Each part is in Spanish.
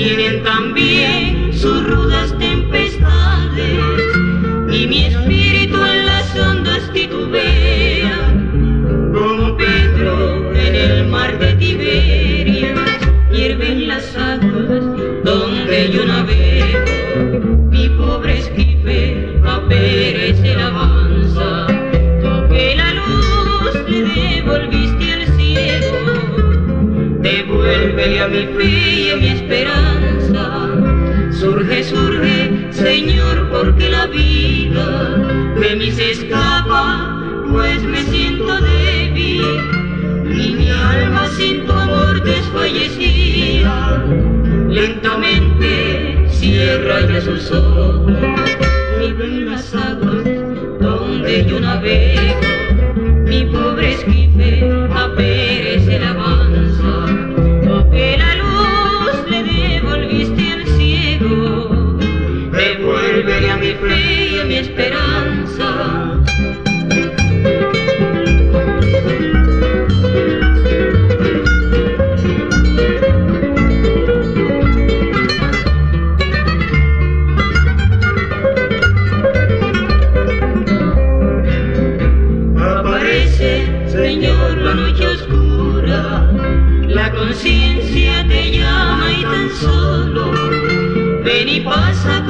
tienen devuélvele a mi fe y mi esperanza. Surge, surge, Señor, porque la vida de mí se escapa, pues me siento débil y mi alma sin tu amor desfallecía. Lentamente cierra ya sus ojos y ven las aguas donde yo navego. Señor, la noche oscura, la conciencia te llama y tan solo ven y pasa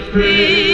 free.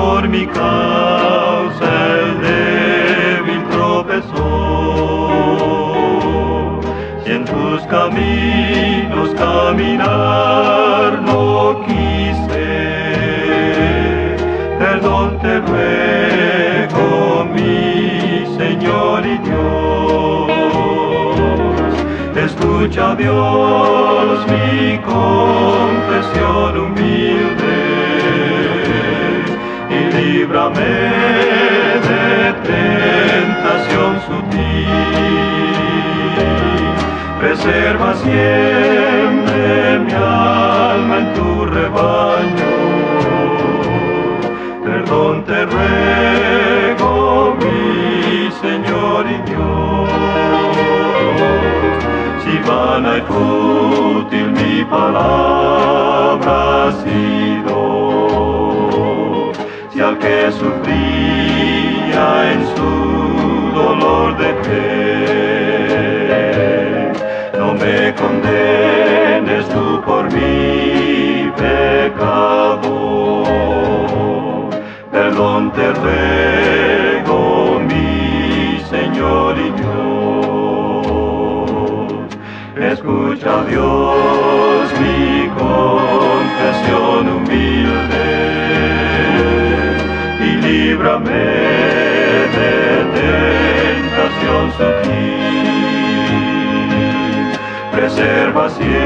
Por mi causa el débil tropezó, si en tus caminos caminar no quise, perdón te ruego, mi Señor y Dios. Escucha Dios mi confesión humilde líbrame de tentación sutil. Preserva siempre mi alma en tu rebaño. Perdón te ruego, mi Señor y Dios. Si vana y fútil mi palabra ha que sufría en su dolor de fe, no me condenes tú por mi pecado, perdón te ruego, mi Señor y Dios. Escucha Dios Preserva siempre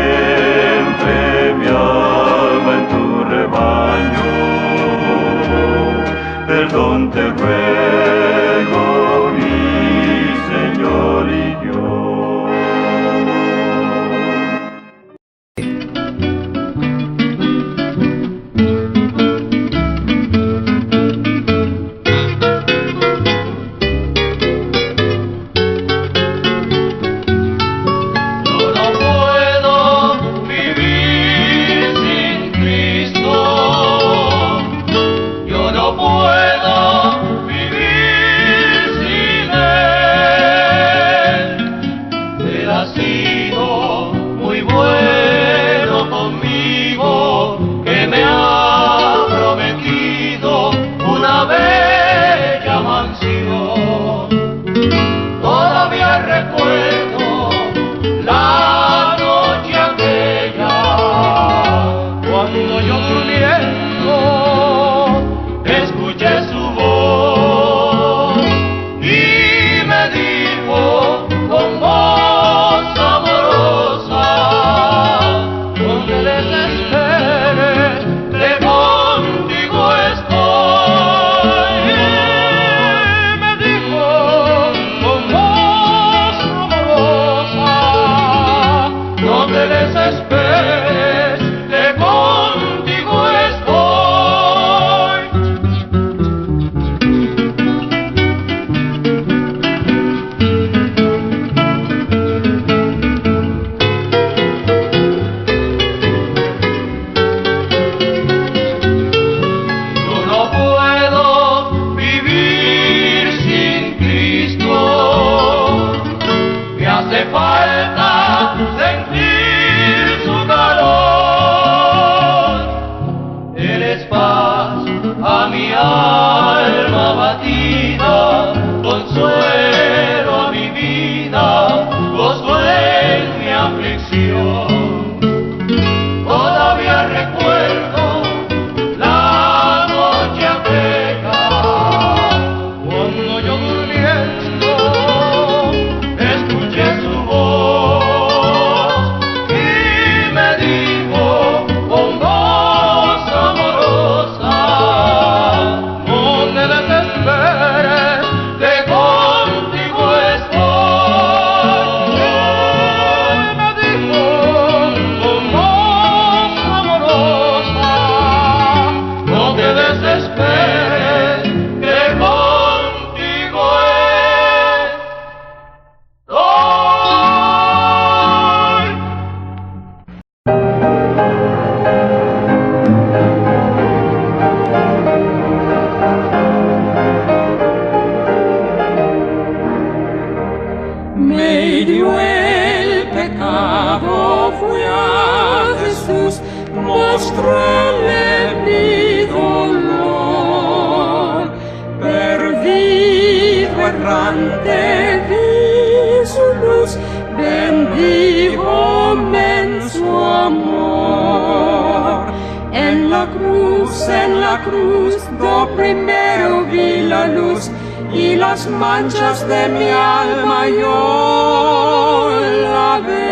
la cruz, en la cruz, do primero vi la luz y las manchas de mi alma yo lavé.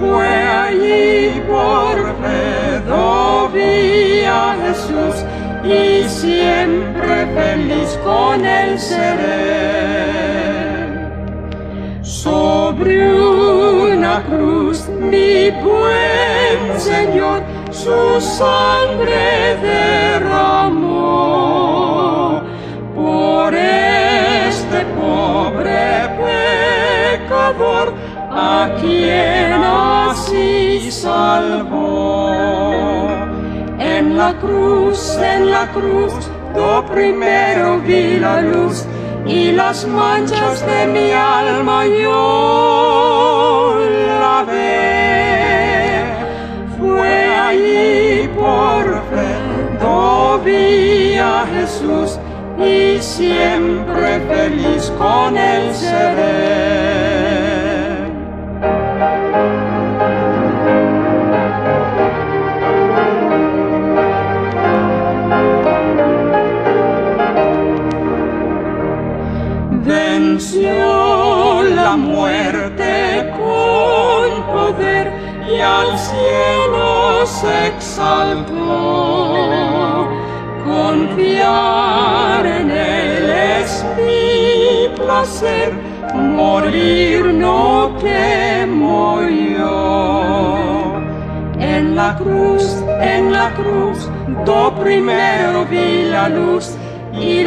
Fue allí por fe do vi a Jesús y siempre feliz con él seré. Sobre una cruz mi buen Señor su sangre derramó por este pobre pecador a quien así salvó. En la cruz, en la cruz, do primero vi la luz y las manchas de mi alma yo Jesús y siempre feliz con él seré. venció la muerte con poder y al cielo se exaltó. Confiar en él es mi placer, morir no temo yo. En la cruz, en la cruz, do primero vi la luz y